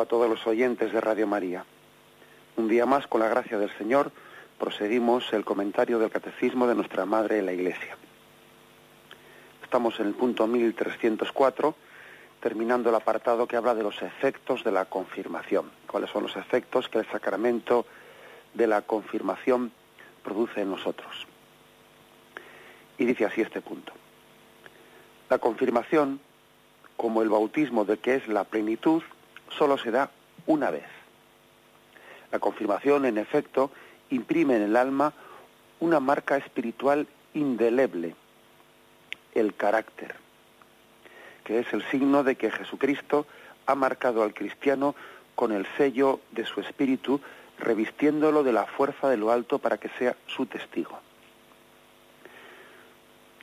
A todos los oyentes de Radio María. Un día más, con la gracia del Señor, proseguimos el comentario del Catecismo de nuestra Madre en la Iglesia. Estamos en el punto 1304, terminando el apartado que habla de los efectos de la confirmación. ¿Cuáles son los efectos que el sacramento de la confirmación produce en nosotros? Y dice así este punto. La confirmación, como el bautismo de que es la plenitud, solo se da una vez. La confirmación, en efecto, imprime en el alma una marca espiritual indeleble, el carácter, que es el signo de que Jesucristo ha marcado al cristiano con el sello de su espíritu, revistiéndolo de la fuerza de lo alto para que sea su testigo.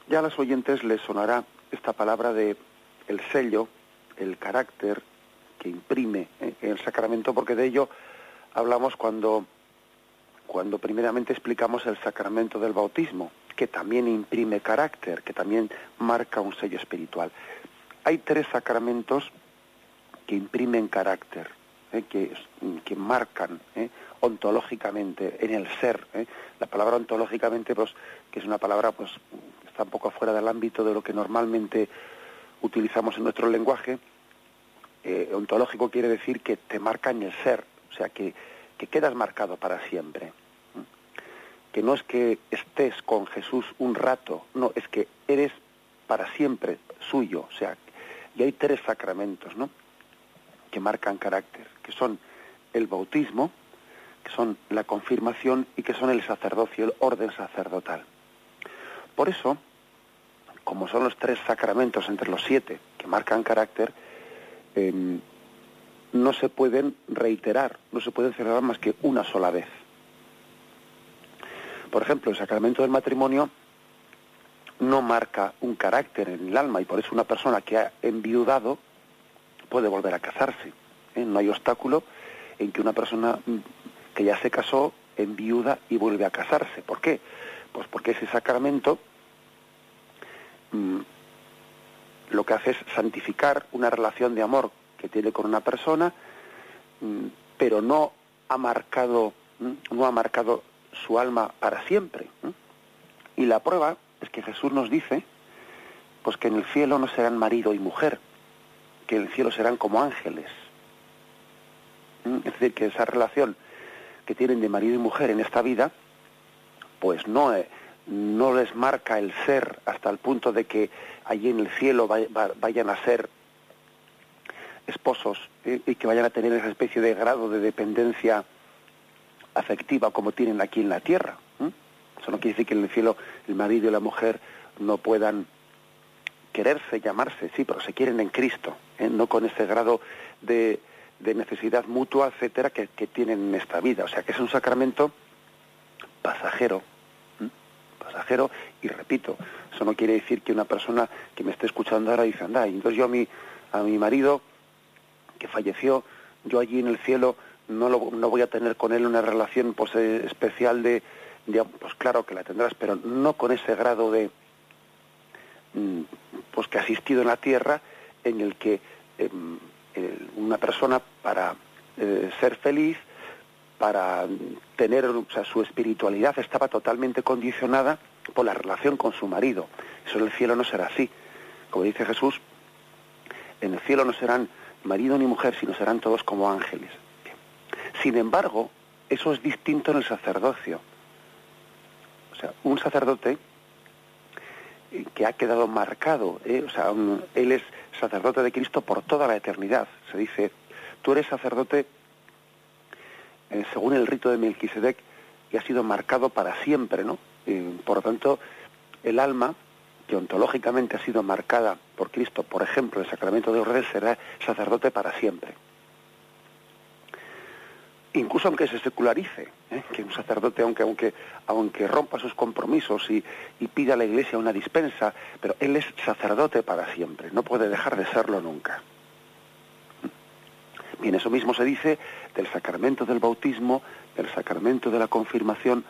Ya a los oyentes les sonará esta palabra de el sello, el carácter, que imprime en el sacramento, porque de ello hablamos cuando, cuando primeramente explicamos el sacramento del bautismo, que también imprime carácter, que también marca un sello espiritual. Hay tres sacramentos que imprimen carácter, ¿eh? que, que, marcan ¿eh? ontológicamente en el ser. ¿eh? La palabra ontológicamente, pues, que es una palabra pues está un poco fuera del ámbito de lo que normalmente utilizamos en nuestro lenguaje, eh, ontológico quiere decir que te marca en el ser, o sea, que, que quedas marcado para siempre. Que no es que estés con Jesús un rato, no, es que eres para siempre suyo, o sea, y hay tres sacramentos, ¿no? Que marcan carácter, que son el bautismo, que son la confirmación y que son el sacerdocio, el orden sacerdotal. Por eso, como son los tres sacramentos entre los siete que marcan carácter, Em, no se pueden reiterar, no se pueden celebrar más que una sola vez. Por ejemplo, el sacramento del matrimonio no marca un carácter en el alma y por eso una persona que ha enviudado puede volver a casarse. ¿eh? No hay obstáculo en que una persona que ya se casó enviuda y vuelve a casarse. ¿Por qué? Pues porque ese sacramento mm, lo que hace es santificar una relación de amor que tiene con una persona, mm, pero no ha marcado, mm, no ha marcado su alma para siempre. Y la prueba es que Jesús nos dice pues que en el cielo no serán marido y mujer, que en el cielo serán como ángeles. Es decir, que esa relación que tienen de marido y mujer en esta vida, pues no, eh, no les marca el ser hasta el punto de que allí en el cielo vayan a ser esposos y que vayan a tener esa especie de grado de dependencia afectiva como tienen aquí en la tierra. Eso no quiere decir que en el cielo el marido y la mujer no puedan quererse, llamarse, sí, pero se quieren en Cristo, ¿eh? no con ese grado de, necesidad mutua, etcétera, que, tienen en esta vida. O sea que es un sacramento pasajero, y repito, eso no quiere decir que una persona que me esté escuchando ahora dice, anda, y entonces yo a mi, a mi marido que falleció, yo allí en el cielo no, lo, no voy a tener con él una relación pues, eh, especial de, pues claro que la tendrás, pero no con ese grado de, mm, pues que ha asistido en la tierra en el que em, una persona para eh, ser feliz para tener o sea, su espiritualidad estaba totalmente condicionada por la relación con su marido. Eso en el cielo no será así. Como dice Jesús, en el cielo no serán marido ni mujer, sino serán todos como ángeles. Sin embargo, eso es distinto en el sacerdocio. O sea, un sacerdote eh, que ha quedado marcado, eh, o sea, él es sacerdote de Cristo por toda la eternidad. Se dice tú eres sacerdote eh, según el rito de Melquisedec y ha sido marcado para siempre, ¿no? por lo tanto, el alma que ontológicamente ha sido marcada por Cristo, por ejemplo, el sacramento de orden, será sacerdote para siempre. Incluso aunque se secularice, ¿eh? que un sacerdote, aunque, aunque, aunque rompa sus compromisos y, y pida a la iglesia una dispensa, pero él es sacerdote para siempre, no puede dejar de serlo nunca. Bien, eso mismo se dice del sacramento del bautismo, del sacramento de la confirmación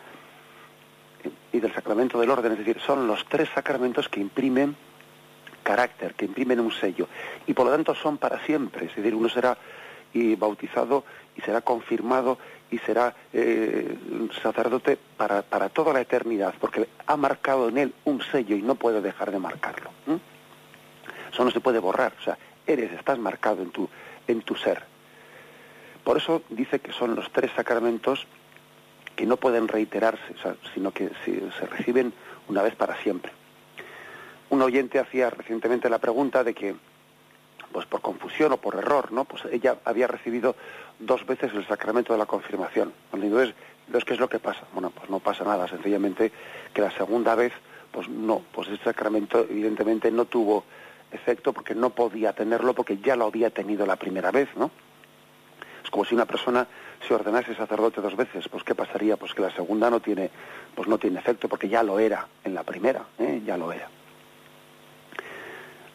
y del sacramento del orden, es decir, son los tres sacramentos que imprimen carácter, que imprimen un sello, y por lo tanto son para siempre, es decir, uno será y bautizado y será confirmado y será eh, sacerdote para, para, toda la eternidad, porque ha marcado en él un sello y no puede dejar de marcarlo. Eso no se puede borrar, o sea, eres, estás marcado en tu, en tu ser. Por eso dice que son los tres sacramentos que no pueden reiterarse, sino que se reciben una vez para siempre. Un oyente hacía recientemente la pregunta de que, pues por confusión o por error, ¿no? Pues ella había recibido dos veces el sacramento de la confirmación. Entonces, ¿qué es lo que pasa? Bueno, pues no pasa nada, sencillamente que la segunda vez, pues no, pues ese sacramento evidentemente no tuvo efecto porque no podía tenerlo porque ya lo había tenido la primera vez, ¿no? Es como si una persona se ordenase sacerdote dos veces, pues qué pasaría, pues que la segunda no tiene, pues no tiene efecto, porque ya lo era en la primera, ¿eh? ya lo era.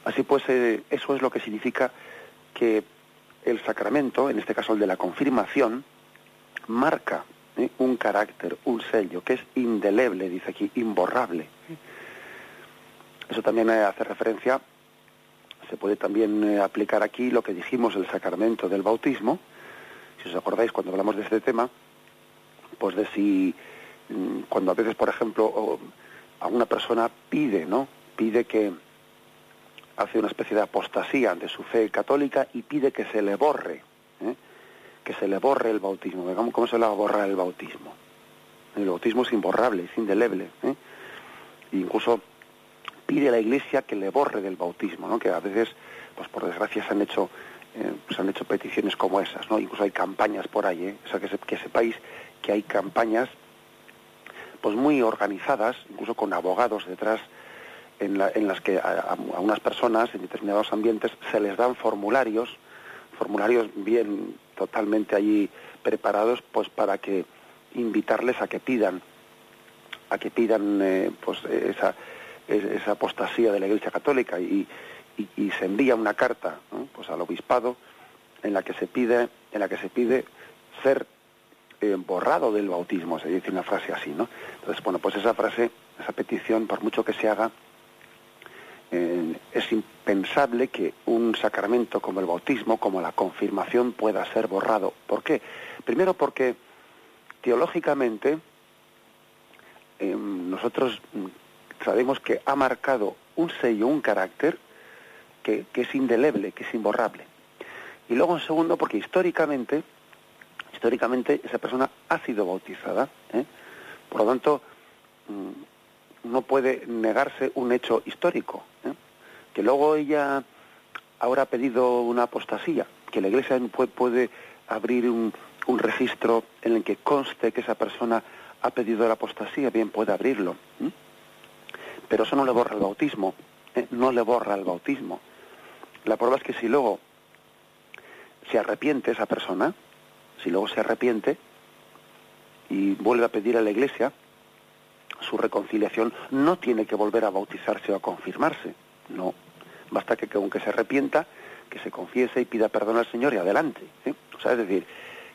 Así pues, eh, eso es lo que significa que el sacramento, en este caso el de la confirmación, marca ¿eh? un carácter, un sello, que es indeleble, dice aquí, imborrable. Eso también hace referencia, se puede también aplicar aquí lo que dijimos, el sacramento del bautismo, si os acordáis, cuando hablamos de este tema, pues de si mm, cuando a veces, por ejemplo, a una persona pide, ¿no? Pide que hace una especie de apostasía ante su fe católica y pide que se le borre, ¿eh? que se le borre el bautismo. ¿Cómo, se le va a borrar el bautismo? El bautismo es imborrable, es indeleble. ¿eh? Incluso pide a la Iglesia que le borre del bautismo, ¿no? que a veces, pues por desgracia, se han hecho eh, se han hecho peticiones como esas, ¿no? Incluso hay campañas por ahí, ¿eh? o sea, que, que sepáis que hay campañas pues muy organizadas, incluso con abogados detrás, en, las que a, unas personas en determinados ambientes se les dan formularios, formularios bien totalmente allí preparados, pues para que invitarles a que pidan, a que pidan eh, pues esa, esa apostasía de la Iglesia Católica y, y, se envía una carta pues al obispado en la que se pide en la que se pide ser eh, borrado del bautismo se dice una frase así no entonces bueno pues esa frase esa petición por mucho que se haga eh, es impensable que un sacramento como el bautismo como la confirmación pueda ser borrado. ¿por qué? primero porque teológicamente eh, nosotros sabemos que ha marcado un sello, un carácter que, es indeleble, que es imborrable. Y luego en segundo, porque históricamente, históricamente esa persona ha sido bautizada, ¿eh? por lo tanto mm, no puede negarse un hecho histórico, ¿eh? que luego ella ahora ha pedido una apostasía, que la Iglesia puede, abrir un, registro en el que conste que esa persona ha pedido la apostasía, bien puede abrirlo. Pero eso no le borra el bautismo, ¿eh? no le borra el bautismo. La prueba es que si luego se arrepiente esa persona, si luego se arrepiente y vuelve a pedir a la iglesia su reconciliación, no tiene que volver a bautizarse o a confirmarse. No. Basta que, aunque se arrepienta, que se confiese y pida perdón al Señor y adelante. ¿eh? O sea, es decir,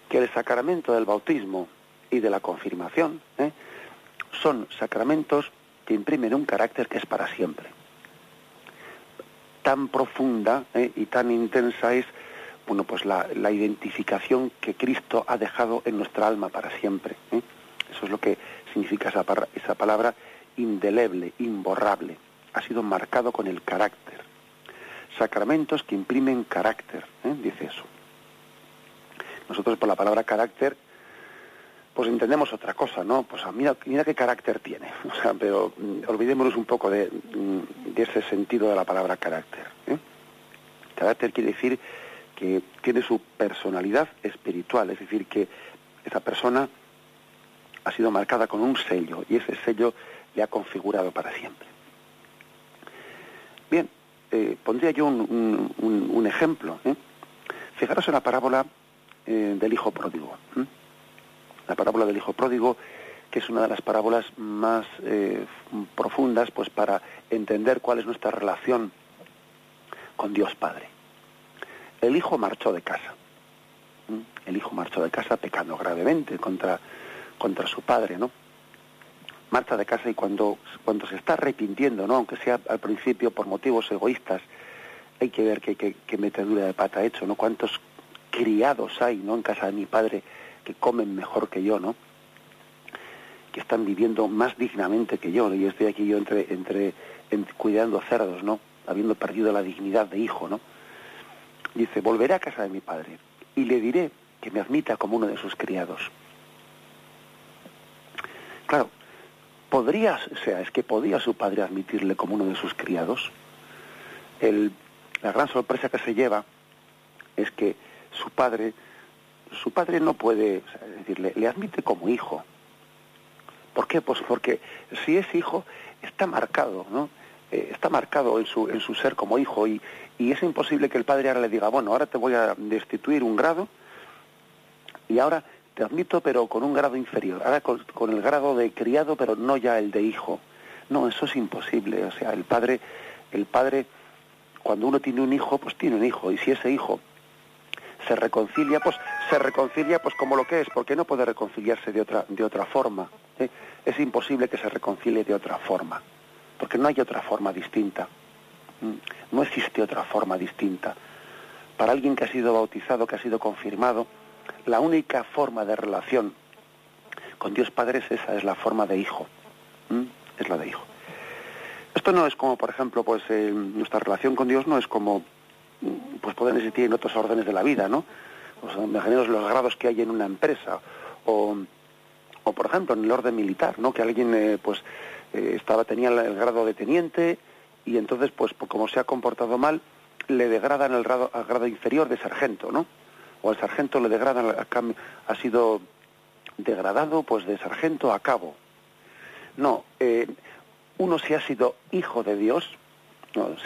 que el sacramento del bautismo y de la confirmación ¿eh? son sacramentos que imprimen un carácter que es para siempre tan profunda eh, y tan intensa es bueno pues la, identificación que Cristo ha dejado en nuestra alma para siempre. Eh. Eso es lo que significa esa, palabra indeleble, imborrable. Ha sido marcado con el carácter. Sacramentos que imprimen carácter, eh, dice eso. Nosotros por la palabra carácter pues entendemos otra cosa, ¿no? Pues ah, mira, qué carácter tiene. O sea, pero mm, olvidémonos un poco mm, de, ese sentido de la palabra carácter. ¿eh? Carácter quiere decir que tiene su personalidad espiritual, es decir, que esa persona ha sido marcada con un sello y ese sello le ha configurado para siempre. Bien, eh, pondría yo un, ejemplo. ¿eh? Fijaros en la parábola del hijo pródigo. La parábola del hijo pródigo, que es una de las parábolas más profundas pues para entender cuál es nuestra relación con Dios Padre. El hijo marchó de casa. El hijo marchó de casa pecando gravemente contra, contra su padre, ¿no? Marcha de casa y cuando, cuando se está arrepintiendo, ¿no? Aunque sea al principio por motivos egoístas, hay que ver qué, qué, metedura de pata ha hecho, ¿no? Cuántos criados hay, ¿no? En casa de mi padre que comen mejor que yo, ¿no? Que están viviendo más dignamente que yo, y estoy aquí yo entre, entre, cuidando cerdos, ¿no? Habiendo perdido la dignidad de hijo, ¿no? Dice, volveré a casa de mi padre y le diré que me admita como uno de sus criados. Claro, podría, o sea, es que podía su padre admitirle como uno de sus criados. El, la gran sorpresa que se lleva es que su padre, su padre no puede, decirle, le admite como hijo. ¿Por qué? Pues porque si es hijo, está marcado, ¿no? Eh, está marcado en su, en su ser como hijo y, y es imposible que el padre ahora le diga, bueno, ahora te voy a destituir un grado y ahora te admito, pero con un grado inferior, ahora con, el grado de criado, pero no ya el de hijo. No, eso es imposible. O sea, el padre, el padre, cuando uno tiene un hijo, pues tiene un hijo, y si ese hijo se reconcilia, pues se reconcilia pues como lo que es, porque no puede reconciliarse de otra, de otra forma. ¿eh? Es imposible que se reconcilie de otra forma, porque no hay otra forma distinta. No existe otra forma distinta. Para alguien que ha sido bautizado, que ha sido confirmado, la única forma de relación con Dios Padre es esa, es la forma de hijo. Es la de hijo. Esto no es como, por ejemplo, pues eh, nuestra relación con Dios no es como pues pueden existir en otros órdenes de la vida, ¿no? O los grados que hay en una empresa o, o por ejemplo en el orden militar, ¿no? Que alguien eh, pues eh, estaba tenía el grado de teniente y entonces pues, como se ha comportado mal le degradan el grado, al grado inferior de sargento, ¿no? o al sargento le degradan, ha sido degradado pues de sargento a cabo. No, eh, uno si ha sido hijo de Dios,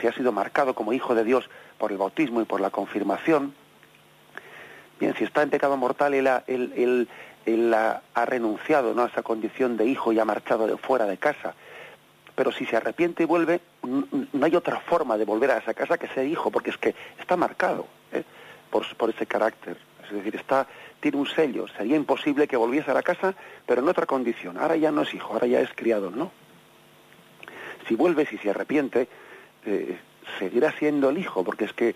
si ha sido marcado como hijo de Dios por el bautismo y por la confirmación, bien, si está en pecado mortal, él ha, renunciado ¿no? a esa condición de hijo y ha marchado de fuera de casa. Pero si se arrepiente y vuelve, no hay otra forma de volver a esa casa que ser hijo, porque es que está marcado. ¿eh? por, ese carácter. Es decir, está, tiene un sello. Sería imposible que volviese a la casa, pero en otra condición. Ahora ya no es hijo, ahora ya es criado, ¿no? Si vuelve, si se arrepiente, eh, seguirá siendo el hijo, porque es que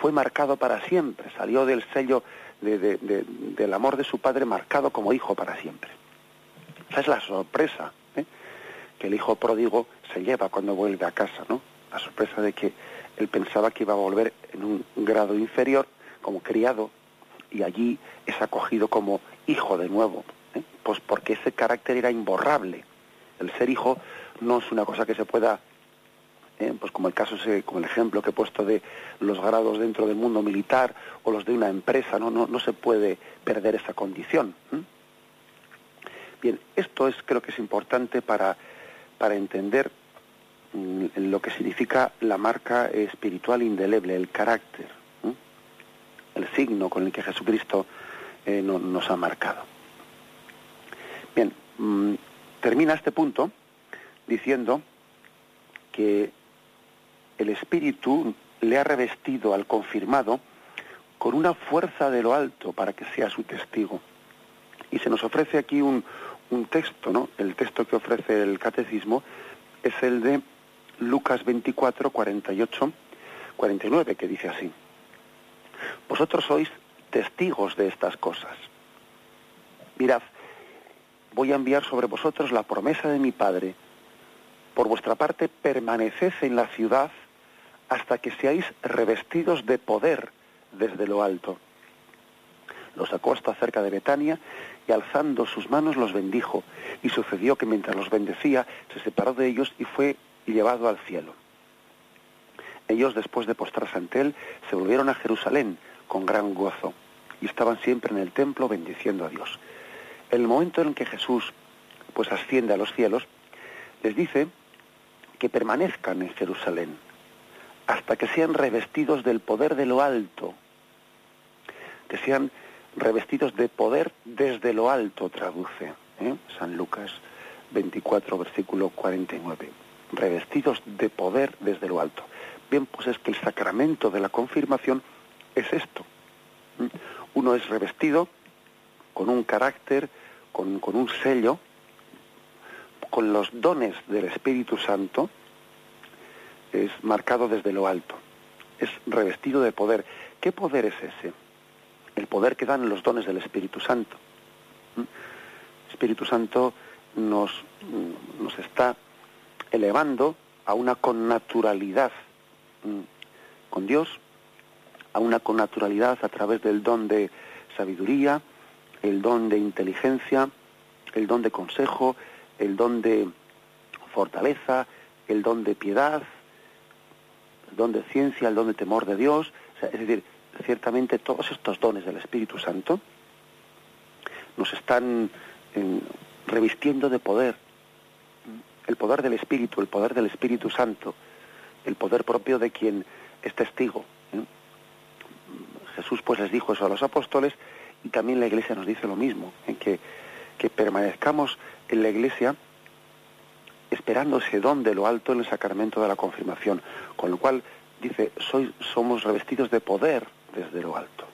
fue marcado para siempre, salió del sello del amor de su padre marcado como hijo para siempre. Esa es la sorpresa ¿eh? que el hijo pródigo se lleva cuando vuelve a casa, ¿no? La sorpresa de que él pensaba que iba a volver en un grado inferior como criado y allí es acogido como hijo de nuevo, ¿eh? pues porque ese carácter era imborrable. El ser hijo no es una cosa que se pueda, ¿eh? pues como el caso, como el ejemplo que he puesto de los grados dentro del mundo militar o los de una empresa, no, no, no se puede perder esa condición. ¿eh? Bien, esto es creo que es importante para, para entender Mm, lo que significa la marca espiritual indeleble, el carácter, el signo con el que Jesucristo eh, nos ha marcado. Bien, mm, termina este punto diciendo que el Espíritu le ha revestido al confirmado con una fuerza de lo alto para que sea su testigo. Y se nos ofrece aquí un, un texto, ¿no? El texto que ofrece el catecismo es el de Lucas 24, 48, 49, que dice así. Vosotros sois testigos de estas cosas. Mirad, voy a enviar sobre vosotros la promesa de mi Padre. Por vuestra parte, permaneced en la ciudad hasta que seáis revestidos de poder desde lo alto. Los sacó hasta cerca de Betania y alzando sus manos los bendijo. Y sucedió que mientras los bendecía, se separó de ellos y fue llevado al cielo. Ellos, después de postrarse ante él, se volvieron a Jerusalén con gran gozo y estaban siempre en el templo bendiciendo a Dios. En el momento en que Jesús pues asciende a los cielos, les dice que permanezcan en Jerusalén hasta que sean revestidos del poder de lo alto, que sean revestidos de poder desde lo alto, traduce ¿eh? San Lucas 24, versículo 49, revestidos de poder desde lo alto. Bien, pues es que el sacramento de la confirmación es esto. Uno es revestido con un carácter, con, con un sello, con los dones del Espíritu Santo, es marcado desde lo alto, es revestido de poder. ¿Qué poder es ese? El poder que dan los dones del Espíritu Santo. ¿Mm? El Espíritu Santo nos, nos está elevando a una connaturalidad ¿Mm? con Dios, a una connaturalidad a través del don de sabiduría, el don de inteligencia, el don de consejo, el don de fortaleza, el don de piedad, el don de ciencia, el don de temor de Dios, es decir, ciertamente todos estos dones del Espíritu Santo nos están revistiendo de poder, el poder del Espíritu, el poder del Espíritu Santo, el poder propio de quien es testigo. Jesús pues les dijo eso a los apóstoles y también la Iglesia nos dice lo mismo, en que, que permanezcamos en la Iglesia esperando ese don de lo alto en el sacramento de la confirmación, con lo cual dice, soy, somos revestidos de poder desde lo alto.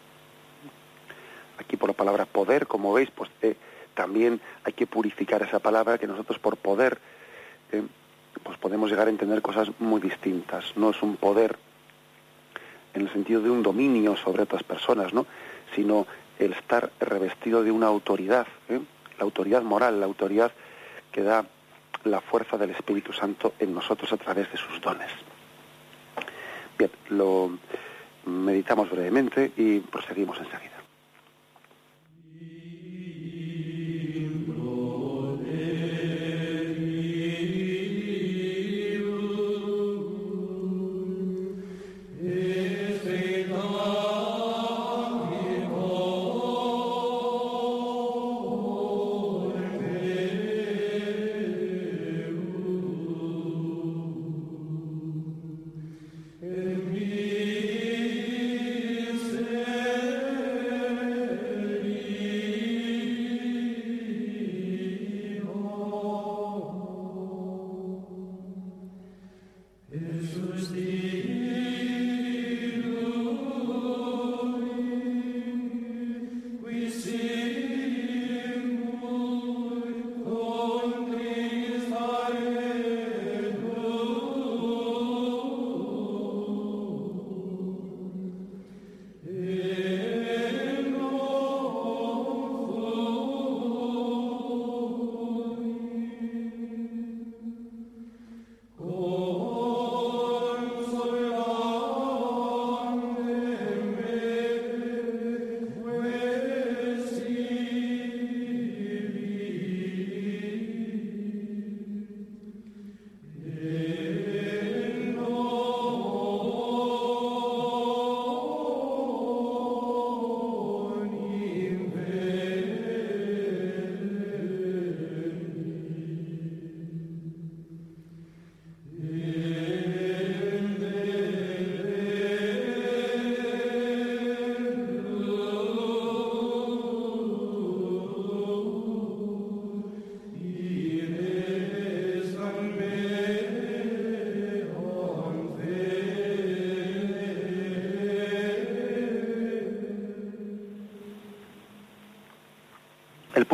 Aquí por la palabra poder, como veis, pues eh, también hay que purificar esa palabra que nosotros por poder eh, pues podemos llegar a entender cosas muy distintas. No es un poder en el sentido de un dominio sobre otras personas, ¿no? sino el estar revestido de una autoridad, ¿eh? la autoridad moral, la autoridad que da la fuerza del Espíritu Santo en nosotros a través de sus dones. Bien, lo meditamos brevemente y proseguimos enseguida.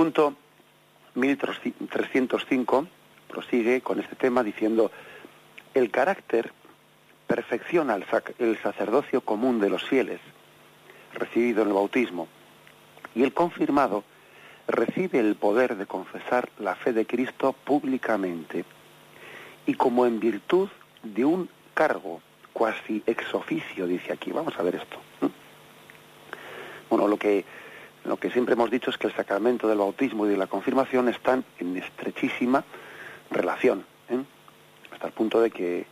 Punto 1305 prosigue con este tema diciendo, el carácter perfecciona el, sacerdocio común de los fieles, recibido en el bautismo, y el confirmado recibe el poder de confesar la fe de Cristo públicamente, y como en virtud de un cargo cuasi ex oficio, dice aquí, vamos a ver esto. Bueno, lo que lo que siempre hemos dicho es que el sacramento del bautismo y de la confirmación están en estrechísima relación, ¿eh? hasta el punto de que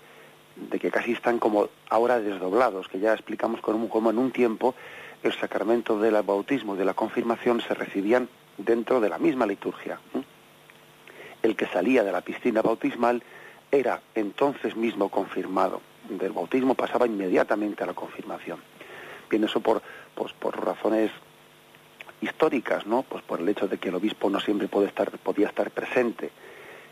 de que casi están como ahora desdoblados, que ya explicamos como en un tiempo el sacramento del bautismo y de la confirmación se recibían dentro de la misma liturgia. El que salía de la piscina bautismal era entonces mismo confirmado. Del bautismo pasaba inmediatamente a la confirmación. Bien, eso por, pues, por razones históricas, ¿no? Pues por el hecho de que el obispo no siempre puede estar, podía estar presente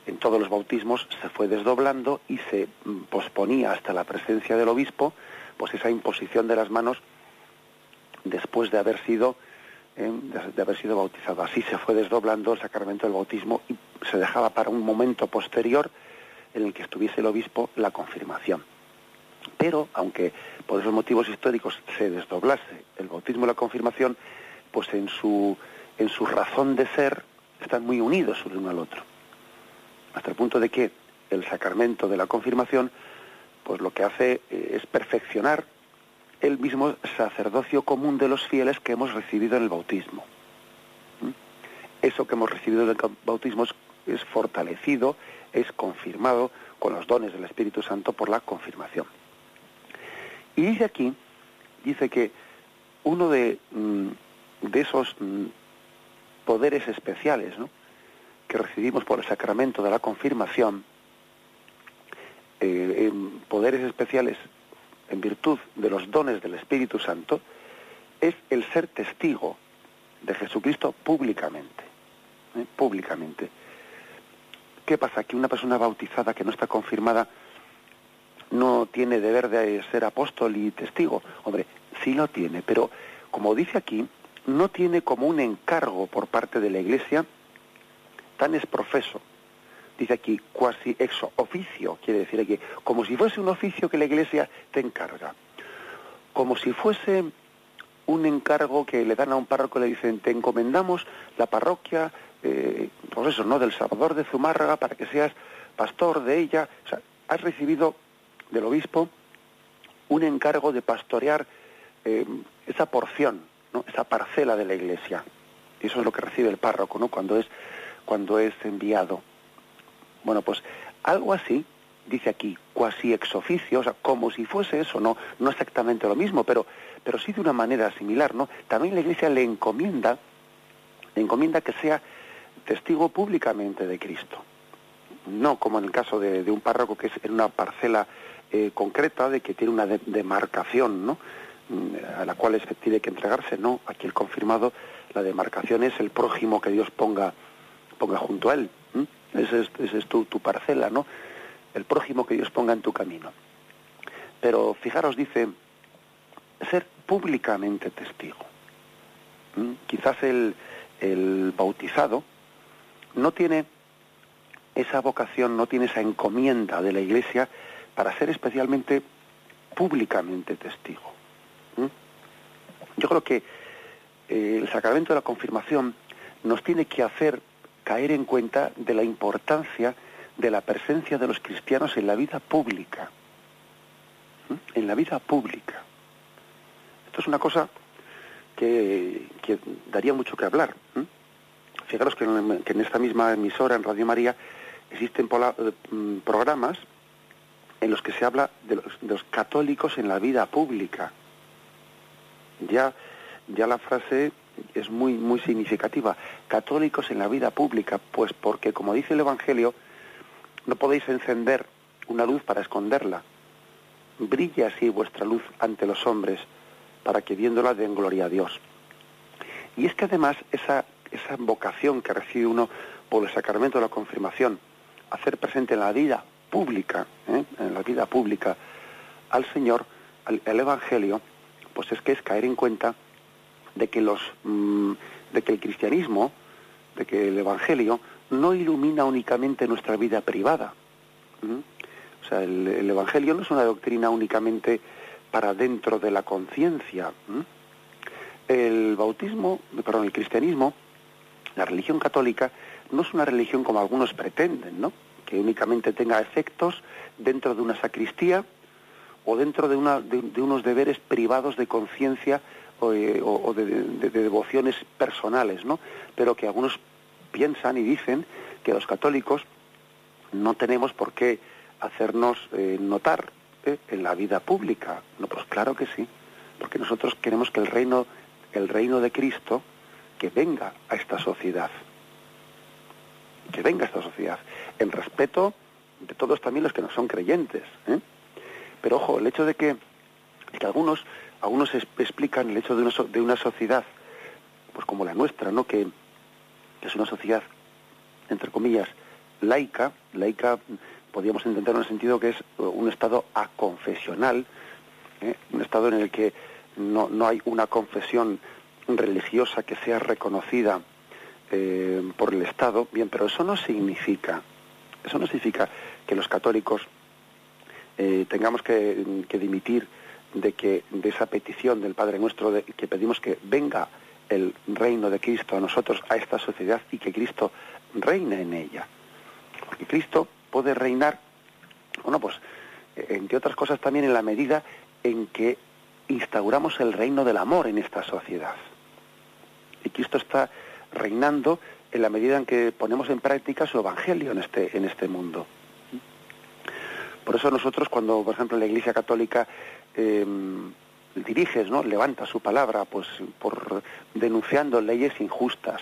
en todos los bautismos, se fue desdoblando y se mm, posponía hasta la presencia del obispo, pues esa imposición de las manos después de haber sido eh, de haber sido bautizado. Así se fue desdoblando el sacramento del bautismo y se dejaba para un momento posterior en el que estuviese el obispo la confirmación. Pero, aunque por esos motivos históricos se desdoblase el bautismo y la confirmación, pues en su, en su razón de ser están muy unidos el uno al otro. Hasta el punto de que el sacramento de la confirmación, pues lo que hace eh, es perfeccionar el mismo sacerdocio común de los fieles que hemos recibido en el bautismo. ¿Mm? Eso que hemos recibido en el bautismo es fortalecido, es confirmado con los dones del Espíritu Santo por la confirmación. Y dice aquí, dice que uno de, mm, de esos mm, poderes especiales que recibimos por el sacramento de la confirmación, eh, poderes especiales en virtud de los dones del Espíritu Santo, es el ser testigo de Jesucristo públicamente. ¿eh? Públicamente. ¿Qué pasa? Que una persona bautizada que no está confirmada no tiene deber de ser apóstol y testigo. Hombre, sí lo tiene, pero como dice aquí, no tiene como un encargo por parte de la Iglesia tan es profeso. Dice aquí, cuasi ex oficio, quiere decir aquí, como si fuese un oficio que la Iglesia te encarga. Como si fuese un encargo que le dan a un párroco le dicen, te encomendamos la parroquia, eh, pues eso, ¿no?, del Salvador de Zumárraga para que seas pastor de ella. O sea, has recibido del obispo un encargo de pastorear eh, esa porción, ¿no? esa parcela de la iglesia. Y eso es lo que recibe el párroco, ¿no? Cuando es, cuando es enviado. Bueno, pues algo así, dice aquí, cuasi ex oficio, o sea, como si fuese eso, no, no exactamente lo mismo, pero, pero sí de una manera similar, ¿no? También la iglesia le encomienda, le encomienda que sea testigo públicamente de Cristo. No como en el caso de, un párroco que es en una parcela eh, concreta de que tiene una demarcación, ¿no? Mm, a la cual tiene que entregarse, no. Aquí el confirmado, la demarcación es el prójimo que Dios ponga, ponga junto a él. Ese es, es tu, parcela, ¿no? El prójimo que Dios ponga en tu camino. Pero fijaros, dice, ser públicamente testigo. Quizás el bautizado no tiene esa vocación, no tiene esa encomienda de la Iglesia para ser especialmente públicamente testigo. Yo creo que eh, el sacramento de la confirmación nos tiene que hacer caer en cuenta de la importancia de la presencia de los cristianos en la vida pública. En la vida pública. Esto es una cosa que, daría mucho que hablar. Fijaros que en, esta misma emisora, en Radio María, existen eh, mm, programas en los que se habla de los, católicos en la vida pública. Ya, ya la frase es muy, muy significativa. Católicos en la vida pública, pues porque, como dice el Evangelio, no podéis encender una luz para esconderla. Brilla así vuestra luz ante los hombres, para que viéndola den gloria a Dios. Y es que además esa, esa vocación que recibe uno por el sacramento de la confirmación, hacer presente en la vida pública, ¿eh? en la vida pública, al Señor, al, Evangelio, pues es que es caer en cuenta de que los mm, de que el cristianismo, de que el Evangelio no ilumina únicamente nuestra vida privada. O sea, el, Evangelio no es una doctrina únicamente para dentro de la conciencia. El bautismo, perdón, el cristianismo, la religión católica, no es una religión como algunos pretenden, ¿no? que únicamente tenga efectos dentro de una sacristía o dentro de, una, de, unos deberes privados de conciencia o, eh, de, devociones personales, ¿no? Pero que algunos piensan y dicen que los católicos no tenemos por qué hacernos eh, notar ¿eh? en la vida pública. No, pues claro que sí, porque nosotros queremos que el reino, el reino de Cristo, que venga a esta sociedad, que venga a esta sociedad, en respeto de todos también los que no son creyentes. Pero ojo, el hecho de que, que algunos, algunos explican el hecho de una, de una sociedad, pues como la nuestra, ¿no? Que, es una sociedad, entre comillas, laica, laica podríamos entender en el sentido que es un estado aconfesional, ¿eh? un estado en el que no, no, hay una confesión religiosa que sea reconocida eh, por el Estado, bien, pero eso no significa, eso no significa que los católicos eh, tengamos que, dimitir de que de esa petición del Padre nuestro que pedimos que venga el reino de Cristo a nosotros, a esta sociedad y que Cristo reine en ella. Porque Cristo puede reinar, bueno, pues entre otras cosas también en la medida en que instauramos el reino del amor en esta sociedad. Y Cristo está reinando en la medida en que ponemos en práctica su evangelio en este, en este mundo. Por eso nosotros cuando, por ejemplo, la Iglesia Católica eh, diriges, ¿no? levanta su palabra, pues por denunciando leyes injustas.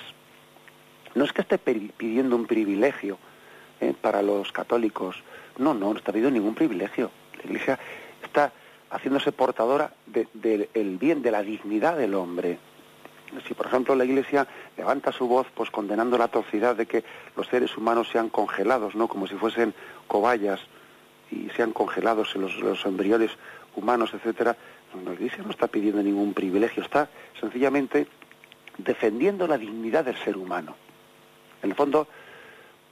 No es que esté pidiendo un privilegio eh, para los católicos, no, no, no está pidiendo ningún privilegio. La Iglesia está haciéndose portadora del bien, de la dignidad del hombre. Si, por ejemplo, la Iglesia levanta su voz, pues condenando la atrocidad de que los seres humanos sean congelados, ¿no? Como si fuesen cobayas, y sean congelados los, los embriones humanos, etcétera, la Iglesia no está pidiendo ningún privilegio, está sencillamente defendiendo la dignidad del ser humano. En el fondo,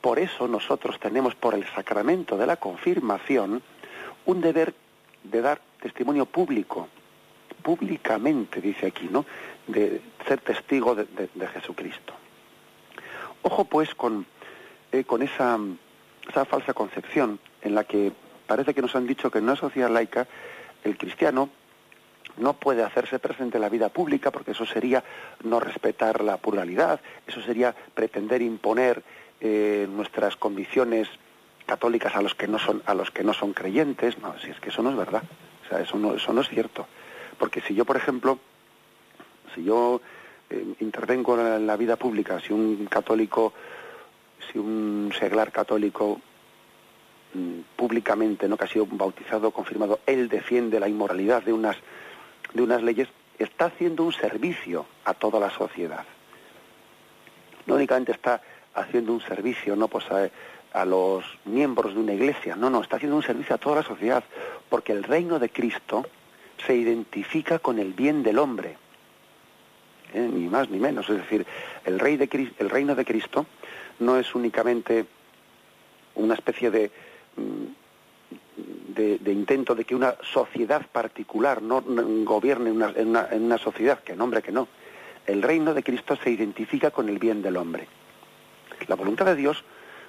por eso nosotros tenemos por el sacramento de la confirmación un deber de dar testimonio público, públicamente, dice aquí, ¿no? De ser testigo de, Jesucristo. Ojo pues con, eh, con esa, esa falsa concepción en la que parece que nos han dicho que en una sociedad laica el cristiano no puede hacerse presente en la vida pública porque eso sería no respetar la pluralidad, eso sería pretender imponer eh, nuestras condiciones católicas a los que no son a los que no son creyentes, no, si es que eso no es verdad, o sea, eso no eso no es cierto, porque si yo por ejemplo si yo eh, intervengo en la vida pública, si un católico si un seglar católico públicamente, ¿no? que ha sido bautizado, confirmado, él defiende la inmoralidad de unas, de unas leyes, está haciendo un servicio a toda la sociedad. No únicamente está haciendo un servicio no pues a, los miembros de una iglesia, no, no, está haciendo un servicio a toda la sociedad, porque el reino de Cristo se identifica con el bien del hombre, ¿eh? ni más ni menos. Es decir, el, rey de, el reino de Cristo no es únicamente una especie de, de, intento de que una sociedad particular no gobierne en, una, sociedad, que nombre que no. El reino de Cristo se identifica con el bien del hombre. La voluntad de Dios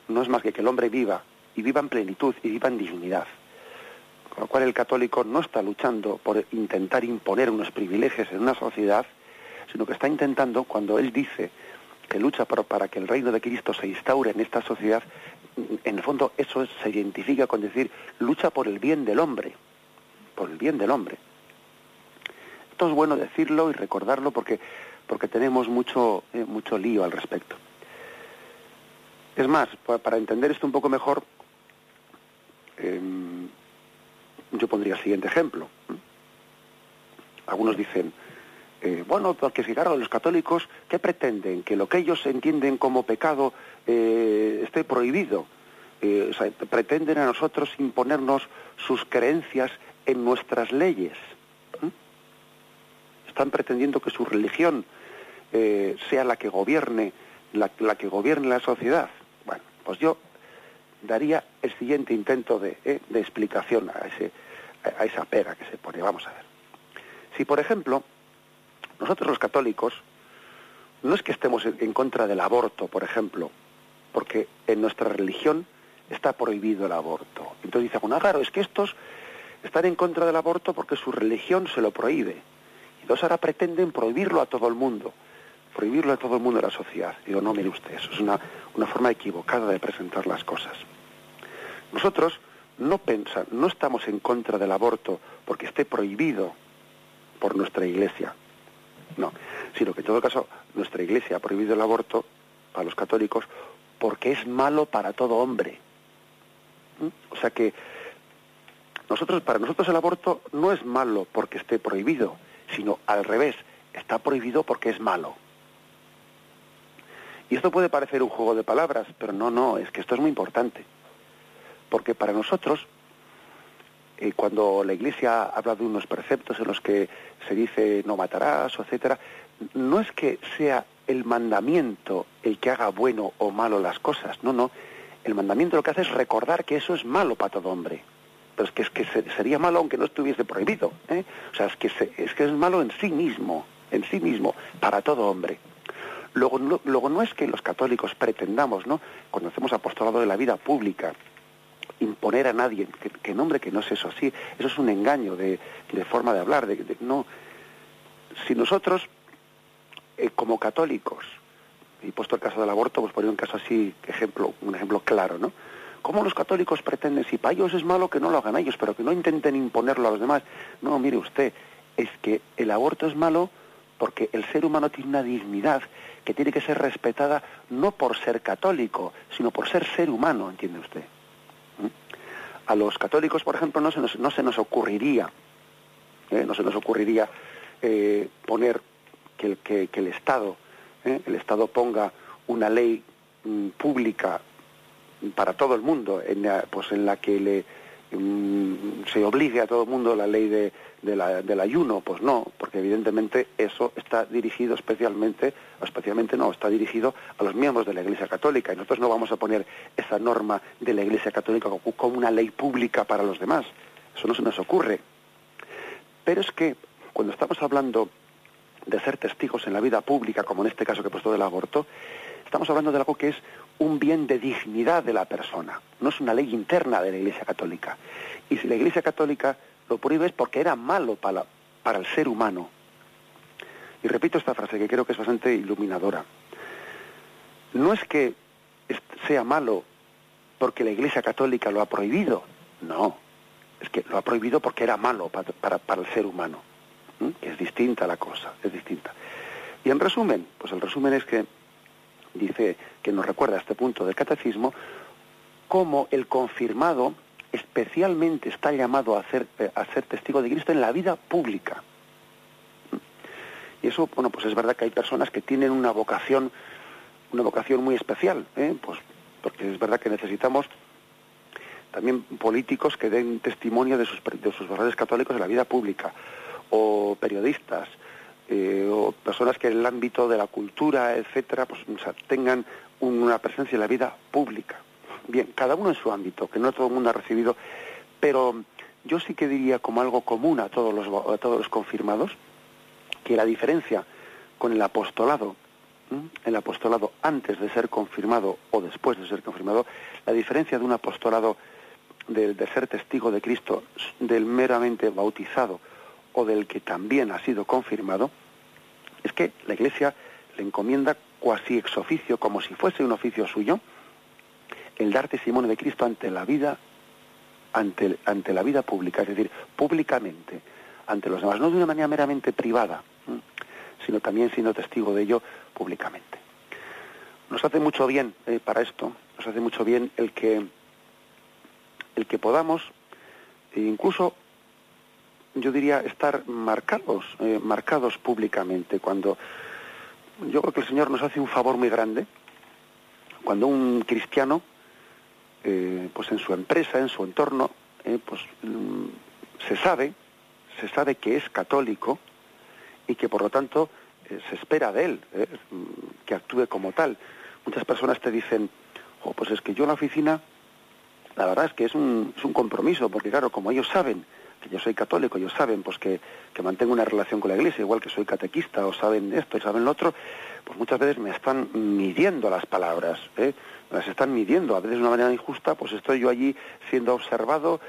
no es más que que el hombre viva y viva en plenitud y viva en dignidad. Con lo cual el católico no está luchando por intentar imponer unos privilegios en una sociedad, sino que está intentando, cuando él dice que lucha para que el reino de Cristo se instaure en esta sociedad, en el fondo eso se identifica con decir lucha por el bien del hombre, por el bien del hombre. Esto es bueno decirlo y recordarlo porque, porque tenemos mucho, eh, mucho lío al respecto. Es más, para entender esto un poco mejor, em, yo pondría el siguiente ejemplo. Algunos dicen, eh, bueno, porque fijaros, los católicos, ¿qué pretenden? Que lo que ellos entienden como pecado eh, esté prohibido. Eh, pretenden a nosotros imponernos sus creencias en nuestras leyes. Están pretendiendo que su religión sea la que gobierne, la, que gobierne la sociedad. Bueno, pues yo daría el siguiente intento de, de explicación a, ese, a esa pega que se pone. Vamos a ver. Si, por ejemplo, nosotros los católicos no es que estemos en contra del aborto, por ejemplo, porque en nuestra religión está prohibido el aborto. Entonces dice, bueno, es que estos están en contra del aborto porque su religión se lo prohíbe. Y entonces ahora pretenden prohibirlo a todo el mundo, prohibirlo a todo el mundo de la sociedad. Digo, no, mire usted, eso es una, una forma equivocada de presentar las cosas. Nosotros no pensa, no estamos en contra del aborto porque esté prohibido por nuestra Iglesia, no, sino que en todo caso nuestra Iglesia ha prohibido el aborto para los católicos porque es malo para todo hombre. ¿Mm? O sea que nosotros, para nosotros el aborto no es malo porque esté prohibido, sino al revés, está prohibido porque es malo. Y esto puede parecer un juego de palabras, pero no, no, es que esto es muy importante. Porque para nosotros, eh, cuando la Iglesia habla de unos preceptos en los que se dice no matarás, etcétera, no es que sea el mandamiento el que haga bueno o malo las cosas, no, no. El mandamiento lo que hace es recordar que eso es malo para todo hombre. Pero es que, es que sería malo aunque no estuviese prohibido. ¿eh? O sea, es que, es que es malo en sí mismo, en sí mismo, para todo hombre. Luego no, luego no es que los católicos pretendamos, ¿no? Cuando hacemos apostolado de la vida pública, imponer a nadie, que, nombre que no es eso así, eso es un engaño de, forma de hablar, de, no. Si nosotros, eh, como católicos, y puesto el caso del aborto, pues ponía un caso así, ejemplo, un ejemplo claro, ¿no? ¿Cómo los católicos pretenden, si para ellos es malo que no lo hagan ellos, pero que no intenten imponerlo a los demás? No, mire usted, es que el aborto es malo porque el ser humano tiene una dignidad que tiene que ser respetada no por ser católico, sino por ser ser humano, ¿entiende usted? A los católicos, por ejemplo, no se nos, no se nos ocurriría, ¿eh? no se nos ocurriría eh, poner que, que, el Estado, ¿eh? el Estado ponga una ley mm, pública para todo el mundo, en la, pues en la que le se obligue a todo el mundo la ley de, del ayuno, pues no, porque evidentemente eso está dirigido especialmente, especialmente no, está dirigido a los miembros de la Iglesia Católica y nosotros no vamos a poner esa norma de la Iglesia Católica como una ley pública para los demás. Eso no se nos ocurre. Pero es que cuando estamos hablando de ser testigos en la vida pública, como en este caso que he puesto del aborto, estamos hablando de algo que es un bien de dignidad de la persona, no es una ley interna de la Iglesia Católica. Y si la Iglesia Católica lo prohíbe es porque era malo para, para el ser humano. Y repito esta frase que creo que es bastante iluminadora. No es que sea malo porque la Iglesia Católica lo ha prohibido, no, es que lo ha prohibido porque era malo para, para, el ser humano, es distinta la cosa, es distinta. Y en resumen, pues el resumen es que dice que nos recuerda a este punto del catecismo cómo el confirmado especialmente está llamado a, hacer, eh, a ser testigo de Cristo en la vida pública. Y eso, bueno, pues es verdad que hay personas que tienen una vocación, una vocación muy especial, ¿eh? pues porque es verdad que necesitamos también políticos que den testimonio de sus, de sus valores católicos en la vida pública, o periodistas, eh, o personas que en el ámbito de la cultura, etcétera, pues tengan una presencia en la vida pública. Bien, cada uno en su ámbito, que no todo el mundo ha recibido, pero yo sí que diría como algo común a todos los, todos los confirmados, que la diferencia con el apostolado, el apostolado antes de ser confirmado o después de ser confirmado, la diferencia de un apostolado de, de ser testigo de Cristo, del meramente bautizado o del que también ha sido confirmado, es que la Iglesia le encomienda cuasi ex oficio, como si fuese un oficio suyo, el dar testimonio de Cristo ante la vida, ante, la vida pública, es decir, públicamente, ante los demás, no de una manera meramente privada, sino también siendo testigo de ello públicamente. Nos hace mucho bien eh, para esto, nos hace mucho bien el que el que podamos e incluso yo diría, estar marcados, eh, marcados públicamente. Cuando yo creo que el Señor nos hace un favor muy grande, cuando un cristiano, eh, pues en su empresa, en su entorno, eh, pues mm, se sabe, se sabe que es católico y que por lo tanto se espera de él mm, que actúe como tal. Muchas personas te dicen, oh, pues es que yo en la oficina, la verdad es que es un, es un compromiso, porque claro, como ellos saben que yo soy católico, ellos saben pues que, que, mantengo una relación con la iglesia, igual que soy catequista, o saben esto y saben lo otro, pues muchas veces me están midiendo las palabras, ¿eh? las están midiendo, a veces de una manera injusta, pues estoy yo allí siendo observado,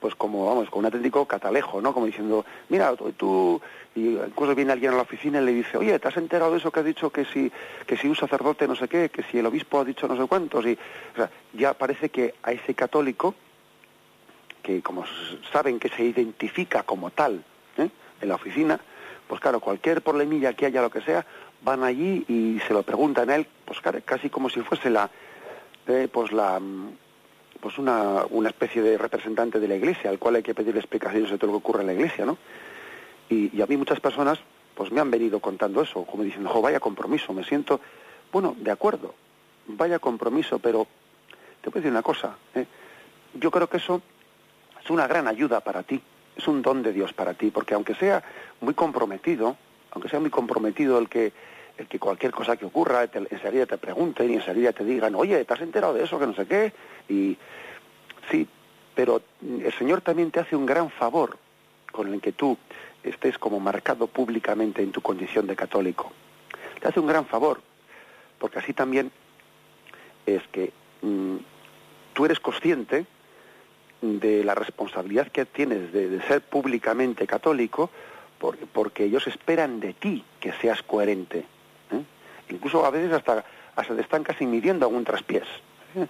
pues como, vamos, con un auténtico catalejo, ¿no? Como diciendo, mira, tú, y incluso viene alguien a la oficina y le dice, oye, ¿te has enterado de eso que ha dicho que si, que si un sacerdote no sé qué, que si el obispo ha dicho no sé cuántos? Y, o sea, ya parece que a ese católico que como saben que se identifica como tal ¿eh? en la oficina, pues claro, cualquier problemilla que haya, lo que sea, van allí y se lo preguntan a él, pues casi como si fuese la, eh, pues la, pues una, una especie de representante de la iglesia, al cual hay que pedirle explicaciones de todo lo que ocurre en la iglesia, ¿no? Y, y a mí muchas personas, pues me han venido contando eso, como diciendo, jo, vaya compromiso, me siento, bueno, de acuerdo, vaya compromiso, pero te voy a decir una cosa, ¿eh? yo creo que eso una gran ayuda para ti, es un don de Dios para ti, porque aunque sea muy comprometido, aunque sea muy comprometido el que el que cualquier cosa que ocurra te, enseguida te pregunten y enseguida te digan, oye, ¿te has enterado de eso? Que no sé qué. Y sí, pero el Señor también te hace un gran favor con el que tú estés como marcado públicamente en tu condición de católico. Te hace un gran favor, porque así también es que mm, tú eres consciente de la responsabilidad que tienes de, ser públicamente católico, porque, ellos esperan de ti que seas coherente. ¿eh? Incluso a veces hasta, hasta te están casi midiendo algún traspiés. ¿eh?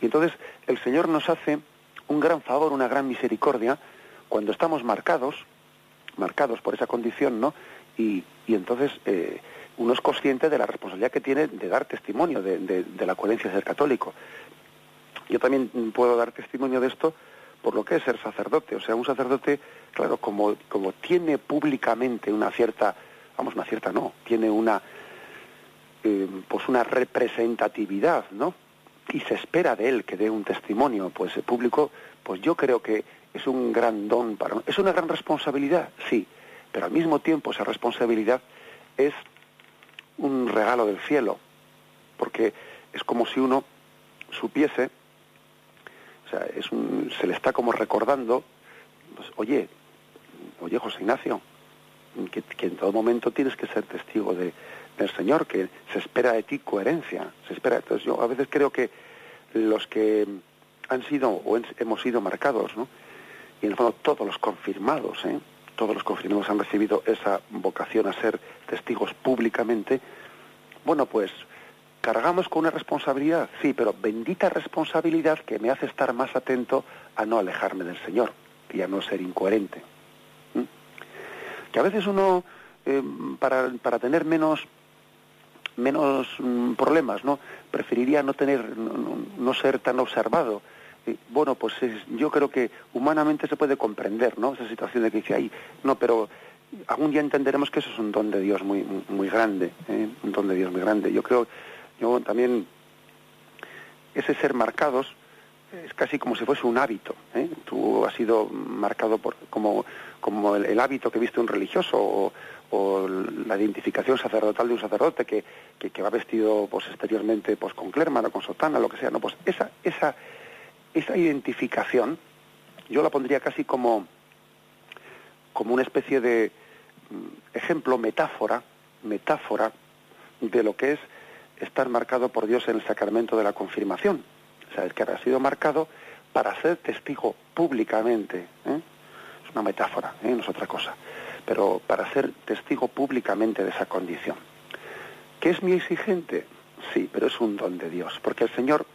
Y entonces el Señor nos hace un gran favor, una gran misericordia, cuando estamos marcados, marcados por esa condición, ¿no? Y, entonces eh, uno es consciente de la responsabilidad que tiene de dar testimonio de, de la coherencia de ser católico. Yo también puedo dar testimonio de esto por lo que es ser sacerdote. O sea, un sacerdote, claro, como, como tiene públicamente una cierta, vamos, una cierta no, tiene una, eh, pues una representatividad, ¿no? Y se espera de él que dé un testimonio, pues público, pues yo creo que es un gran don para, es una gran responsabilidad, sí, pero al mismo tiempo esa responsabilidad es un regalo del cielo, porque es como si uno supiese o sea, es un, se le está como recordando, pues, oye, oye José Ignacio, que, en todo momento tienes que ser testigo de, del Señor, que se espera de ti coherencia, se espera. Entonces yo a veces creo que los que han sido o hemos sido marcados, ¿no? Y en el fondo todos los confirmados, ¿eh? todos los confirmados han recibido esa vocación a ser testigos públicamente, bueno, pues cargamos con una responsabilidad, sí, pero bendita responsabilidad que me hace estar más atento a no alejarme del Señor y a no ser incoherente. Que a veces uno, eh, para, para, tener menos menos mm, problemas, ¿no? Preferiría no tener, no, ser tan observado. bueno, pues yo creo que humanamente se puede comprender, ¿no? Esa situación de que dice, ahí, no, pero algún día entenderemos que eso es un don de Dios muy, muy grande, ¿eh? un don de Dios muy grande. Yo creo yo también, ese ser marcados es casi como si fuese un hábito. ¿eh? Tú has sido marcado por, como, como el, hábito que viste un religioso o, la identificación sacerdotal de un sacerdote que, que, va vestido pues, exteriormente pues, con clerma con sotana, lo que sea. No, pues esa, esa, esa identificación yo la pondría casi como, como una especie de mm, ejemplo, metáfora, metáfora de lo que es estar marcado por Dios en el sacramento de la confirmación. O sea, es que ha sido marcado para ser testigo públicamente. ¿eh? Es una metáfora, ¿eh? no es otra cosa. Pero para ser testigo públicamente de esa condición. ¿Qué es mi exigente? Sí, pero es un don de Dios. Porque el Señor,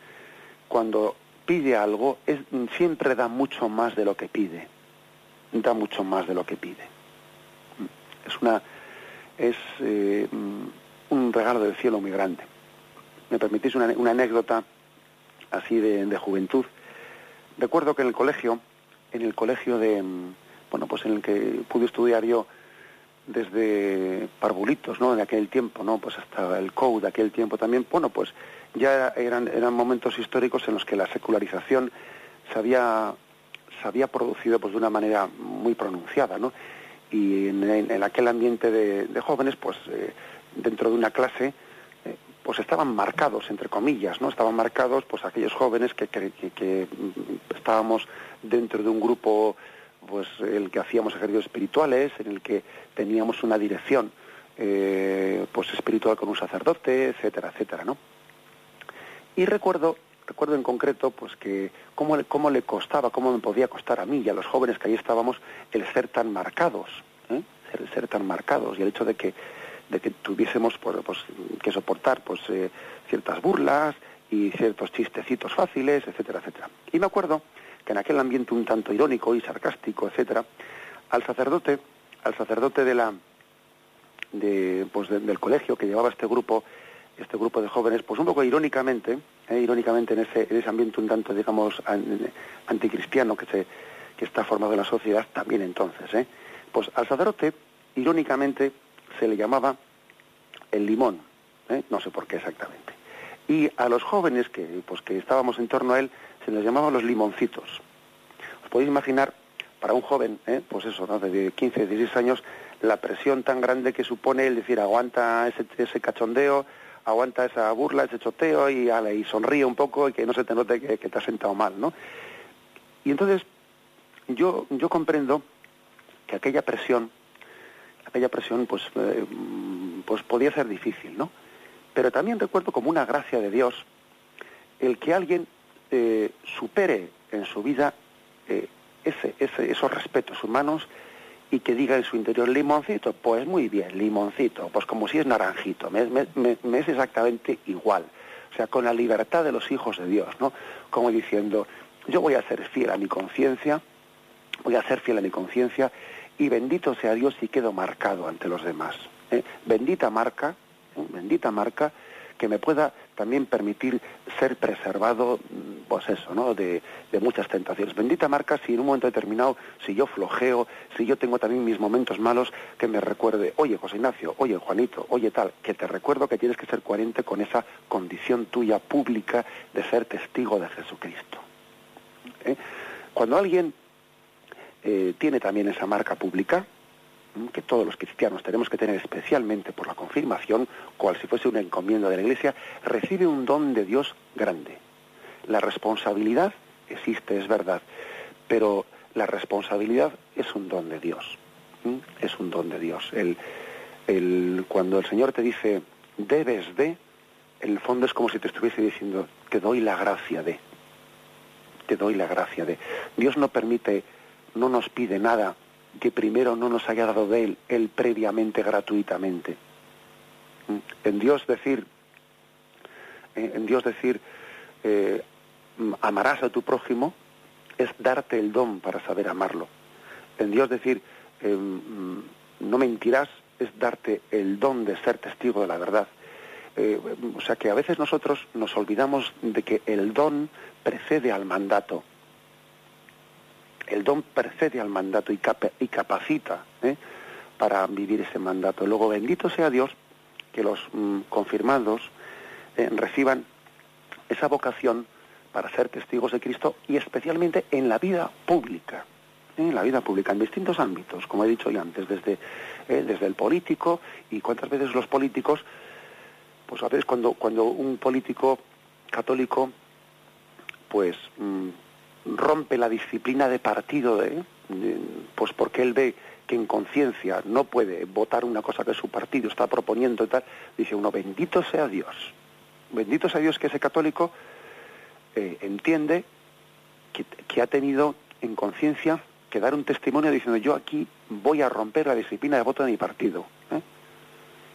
cuando pide algo, es, siempre da mucho más de lo que pide. Da mucho más de lo que pide. Es una. Es. Eh, un regalo del cielo muy grande. Me permitís una, anécdota así de, juventud. Recuerdo que en el colegio, en el colegio de, bueno, pues en el que pude estudiar yo desde parvulitos, ¿no? De aquel tiempo, ¿no? Pues hasta el COU de aquel tiempo también, bueno, pues ya eran, eran momentos históricos en los que la secularización se había, producido pues de una manera muy pronunciada, ¿no? Y en, aquel ambiente de, jóvenes, pues eh, dentro de una clase pues estaban marcados entre comillas no estaban marcados pues aquellos jóvenes que, que, mm, estábamos dentro de un grupo pues el que hacíamos ejercicios espirituales en el que teníamos una dirección eh, pues espiritual con un sacerdote etcétera etcétera no y recuerdo recuerdo en concreto pues que cómo, cómo le costaba cómo me podía costar a mí y a los jóvenes que ahí estábamos el ser tan marcados ¿eh? el ser tan marcados. Y el hecho de que de que tuviésemos pues, pues, que soportar pues eh, ciertas burlas y ciertos chistecitos fáciles, etcétera, etcétera. Y me acuerdo que en aquel ambiente un tanto irónico y sarcástico, etcétera, al sacerdote, al sacerdote de la de, pues del colegio que llevaba este grupo, este grupo de jóvenes, pues un poco irónicamente, eh, irónicamente en ese, en ese ambiente un tanto, digamos, anticristiano que se que está formado en la sociedad también entonces, ¿eh? pues al sacerdote, irónicamente, se le llamaba el limón, ¿eh? no sé por qué exactamente. Y a los jóvenes que, pues, que estábamos en torno a él se les llamaba los limoncitos. Os podéis imaginar, para un joven, ¿eh? pues eso, ¿no? de 15, 16 años, la presión tan grande que supone el decir, aguanta ese, ese cachondeo, aguanta esa burla, ese choteo y, y sonríe un poco y que no se te note que, que te has sentado mal, ¿no? Y entonces yo, yo comprendo que aquella presión, aquella presión pues, eh, pues podía ser difícil, ¿no? Pero también recuerdo como una gracia de Dios el que alguien eh, supere en su vida eh, ese, ese, esos respetos humanos y que diga en su interior limoncito, pues muy bien, limoncito, pues como si es naranjito, me, me, es exactamente igual. O sea, con la libertad de los hijos de Dios, ¿no? Como diciendo, yo voy a ser fiel a mi conciencia, voy a ser fiel a mi conciencia y bendito sea Dios si quedo marcado ante los demás. ¿eh? Bendita marca, ¿eh? bendita marca que me pueda también permitir ser preservado, mm, pues eso, ¿no? De, muchas tentaciones. Bendita marca si en un momento determinado, si yo flojeo, si yo tengo también mis momentos malos, que me recuerde, oye José Ignacio, oye Juanito, oye tal, que te recuerdo que tienes que ser coherente con esa condición tuya pública de ser testigo de Jesucristo. ¿eh? Cuando alguien eh, tiene también esa marca pública, que todos los cristianos tenemos que tener especialmente por la confirmación, cual si fuese una encomienda de la Iglesia, recibe un don de Dios grande. La responsabilidad existe, es verdad, pero la responsabilidad es un don de Dios. Es un don de Dios. El, cuando el Señor te dice, debes de, en el fondo es como si te estuviese diciendo, te doy la gracia de. Te doy la gracia de. Dios no permite no nos pide nada que primero no nos haya dado de Él, Él previamente, gratuitamente. ¿Mm? En Dios decir, eh, en Dios decir, eh, amarás a tu prójimo, es darte el don para saber amarlo. En Dios decir, eh, mm, no mentirás, es darte el don de ser testigo de la verdad. o sea que a veces nosotros nos olvidamos de que el don precede al mandato el don precede al mandato y, capacita ¿eh? para vivir ese mandato. Luego, bendito sea Dios que los mm, confirmados eh, reciban esa vocación para ser testigos de Cristo y especialmente en la vida pública, ¿eh? en la vida pública, en distintos ámbitos, como he dicho ya antes, desde, desde el político y cuántas veces los políticos, pues a veces cuando, cuando un político católico, pues mm, rompe la disciplina de partido, de, pues porque él ve que en conciencia no puede votar una cosa que su partido está proponiendo y tal, dice uno, bendito sea Dios, bendito sea Dios que ese católico eh, entiende que, ha tenido en conciencia que dar un testimonio diciendo yo aquí voy a romper la disciplina de voto de mi partido. ¿eh?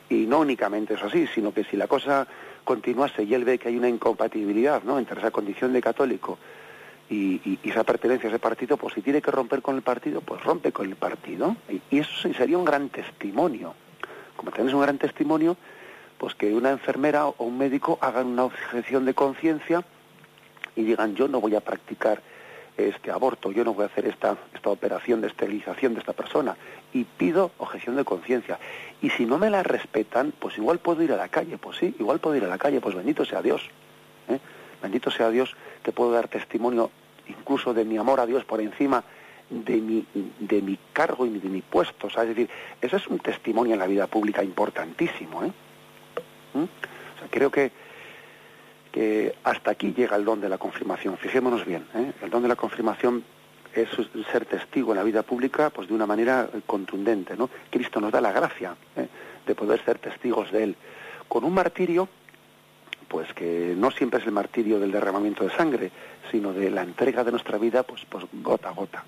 Y no únicamente es así, sino que si la cosa continuase y él ve que hay una incompatibilidad ¿no? entre esa condición de católico y, esa pertenencia a ese partido, pues si tiene que romper con el partido, pues rompe con el partido. Y, eso sería un gran testimonio. Como tenés un gran testimonio, pues que una enfermera o un médico hagan una objeción de conciencia y digan yo no voy a practicar este aborto, yo no voy a hacer esta, esta operación de esterilización de esta persona y pido objeción de conciencia. Y si no me la respetan, pues igual puedo ir a la calle, pues sí, igual puedo ir a la calle, pues bendito sea Dios. ¿eh? Bendito sea Dios que puedo dar testimonio incluso de mi amor a Dios por encima de mi, de mi cargo y de mi puesto. es decir, eso es un testimonio en la vida pública importantísimo. ¿eh? ¿Mm? Creo que, que hasta aquí llega el don de la confirmación. Fijémonos bien, ¿eh? el don de la confirmación es ser testigo en la vida pública pues de una manera contundente. ¿no? Cristo nos da la gracia ¿eh? de poder ser testigos de Él. Con un martirio pues que no siempre es el martirio del derramamiento de sangre, sino de la entrega de nuestra vida, pues, pues gota a gota.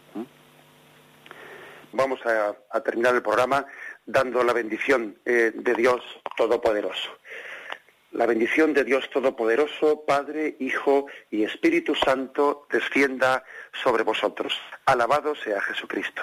Vamos a, terminar el programa dando la bendición eh, de Dios Todopoderoso. La bendición de Dios Todopoderoso, Padre, Hijo y Espíritu Santo, descienda sobre vosotros. Alabado sea Jesucristo.